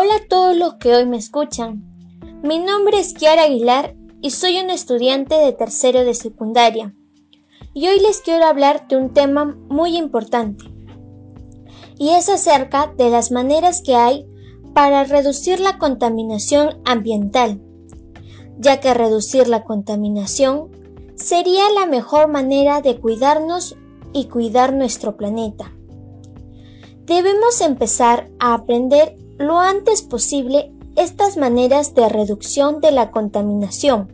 Hola a todos los que hoy me escuchan. Mi nombre es Kiara Aguilar y soy una estudiante de tercero de secundaria. Y hoy les quiero hablar de un tema muy importante. Y es acerca de las maneras que hay para reducir la contaminación ambiental, ya que reducir la contaminación sería la mejor manera de cuidarnos y cuidar nuestro planeta. Debemos empezar a aprender lo antes posible estas maneras de reducción de la contaminación,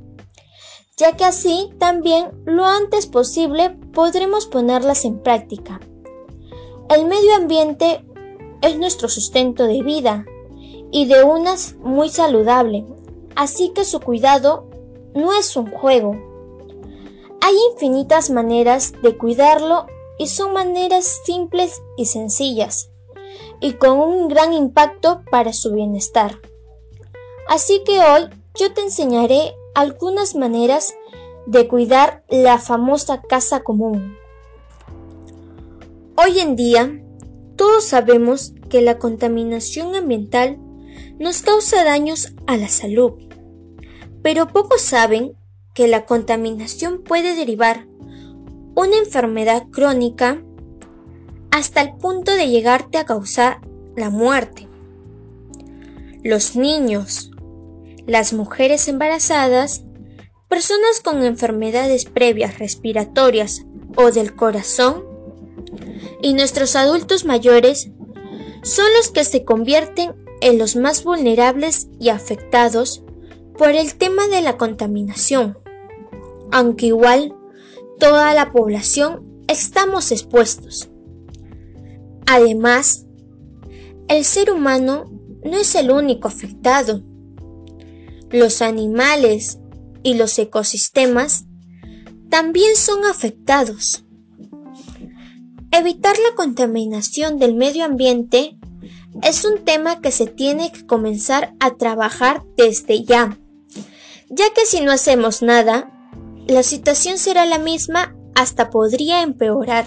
ya que así también lo antes posible podremos ponerlas en práctica. El medio ambiente es nuestro sustento de vida y de unas muy saludable, así que su cuidado no es un juego. Hay infinitas maneras de cuidarlo y son maneras simples y sencillas y con un gran impacto para su bienestar. Así que hoy yo te enseñaré algunas maneras de cuidar la famosa casa común. Hoy en día, todos sabemos que la contaminación ambiental nos causa daños a la salud, pero pocos saben que la contaminación puede derivar una enfermedad crónica hasta el punto de llegarte a causar la muerte. Los niños, las mujeres embarazadas, personas con enfermedades previas respiratorias o del corazón y nuestros adultos mayores son los que se convierten en los más vulnerables y afectados por el tema de la contaminación, aunque igual toda la población estamos expuestos. Además, el ser humano no es el único afectado. Los animales y los ecosistemas también son afectados. Evitar la contaminación del medio ambiente es un tema que se tiene que comenzar a trabajar desde ya, ya que si no hacemos nada, la situación será la misma hasta podría empeorar.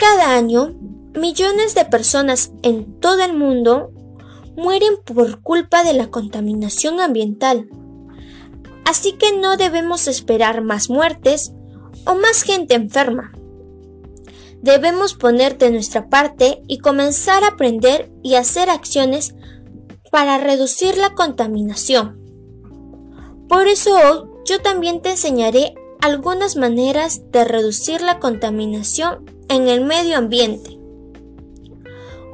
Cada año, millones de personas en todo el mundo mueren por culpa de la contaminación ambiental. Así que no debemos esperar más muertes o más gente enferma. Debemos poner de nuestra parte y comenzar a aprender y hacer acciones para reducir la contaminación. Por eso hoy yo también te enseñaré algunas maneras de reducir la contaminación en el medio ambiente.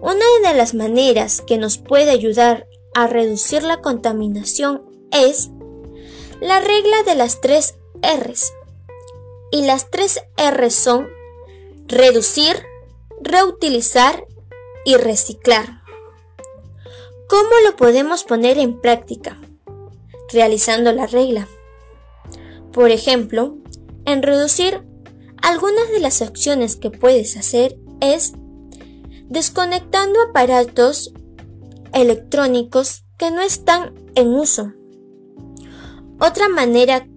Una de las maneras que nos puede ayudar a reducir la contaminación es la regla de las tres R's. Y las tres R's son reducir, reutilizar y reciclar. ¿Cómo lo podemos poner en práctica? Realizando la regla. Por ejemplo, en reducir algunas de las acciones que puedes hacer es desconectando aparatos electrónicos que no están en uso. Otra manera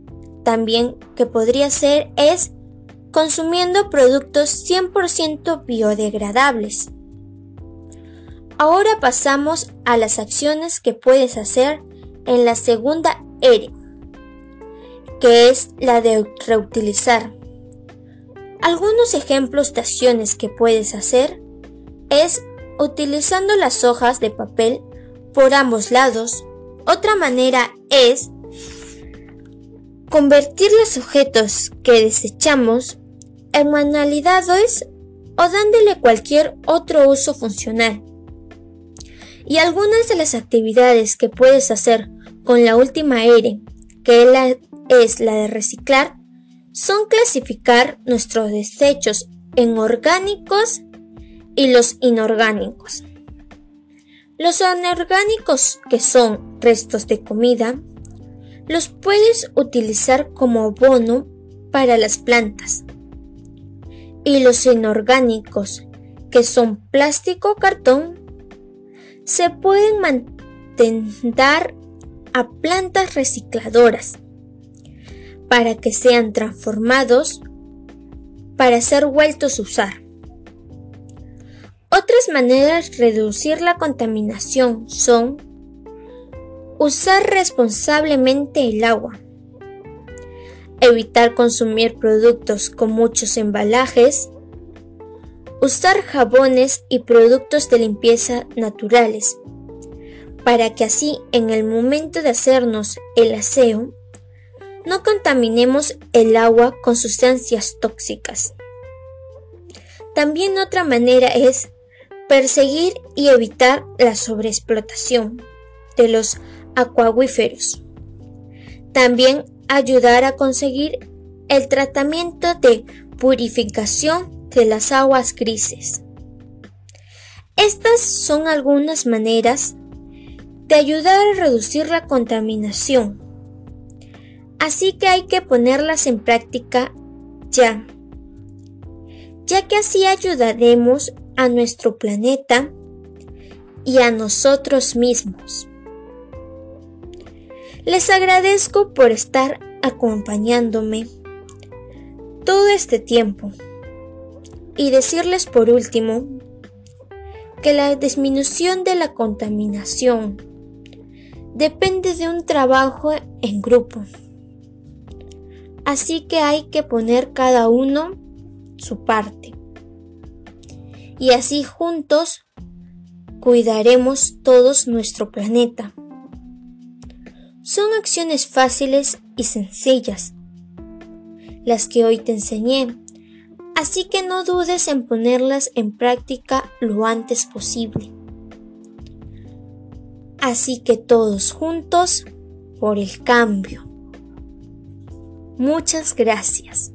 también que podría ser es consumiendo productos 100% biodegradables. Ahora pasamos a las acciones que puedes hacer en la segunda R, que es la de reutilizar. Algunos ejemplos de acciones que puedes hacer es utilizando las hojas de papel por ambos lados. Otra manera es convertir los objetos que desechamos en manualidades o dándole cualquier otro uso funcional. Y algunas de las actividades que puedes hacer con la última R, que es la de reciclar, son clasificar nuestros desechos en orgánicos y los inorgánicos. Los inorgánicos, que son restos de comida, los puedes utilizar como abono para las plantas. Y los inorgánicos, que son plástico o cartón, se pueden mantener a plantas recicladoras para que sean transformados para ser vueltos a usar. Otras maneras de reducir la contaminación son usar responsablemente el agua, evitar consumir productos con muchos embalajes, usar jabones y productos de limpieza naturales, para que así en el momento de hacernos el aseo no contaminemos el agua con sustancias tóxicas. También otra manera es perseguir y evitar la sobreexplotación de los acuíferos. También ayudar a conseguir el tratamiento de purificación de las aguas grises. Estas son algunas maneras de ayudar a reducir la contaminación. Así que hay que ponerlas en práctica ya, ya que así ayudaremos a nuestro planeta y a nosotros mismos. Les agradezco por estar acompañándome todo este tiempo y decirles por último que la disminución de la contaminación depende de un trabajo en grupo. Así que hay que poner cada uno su parte. Y así juntos cuidaremos todos nuestro planeta. Son acciones fáciles y sencillas, las que hoy te enseñé, así que no dudes en ponerlas en práctica lo antes posible. Así que todos juntos por el cambio. Muchas gracias.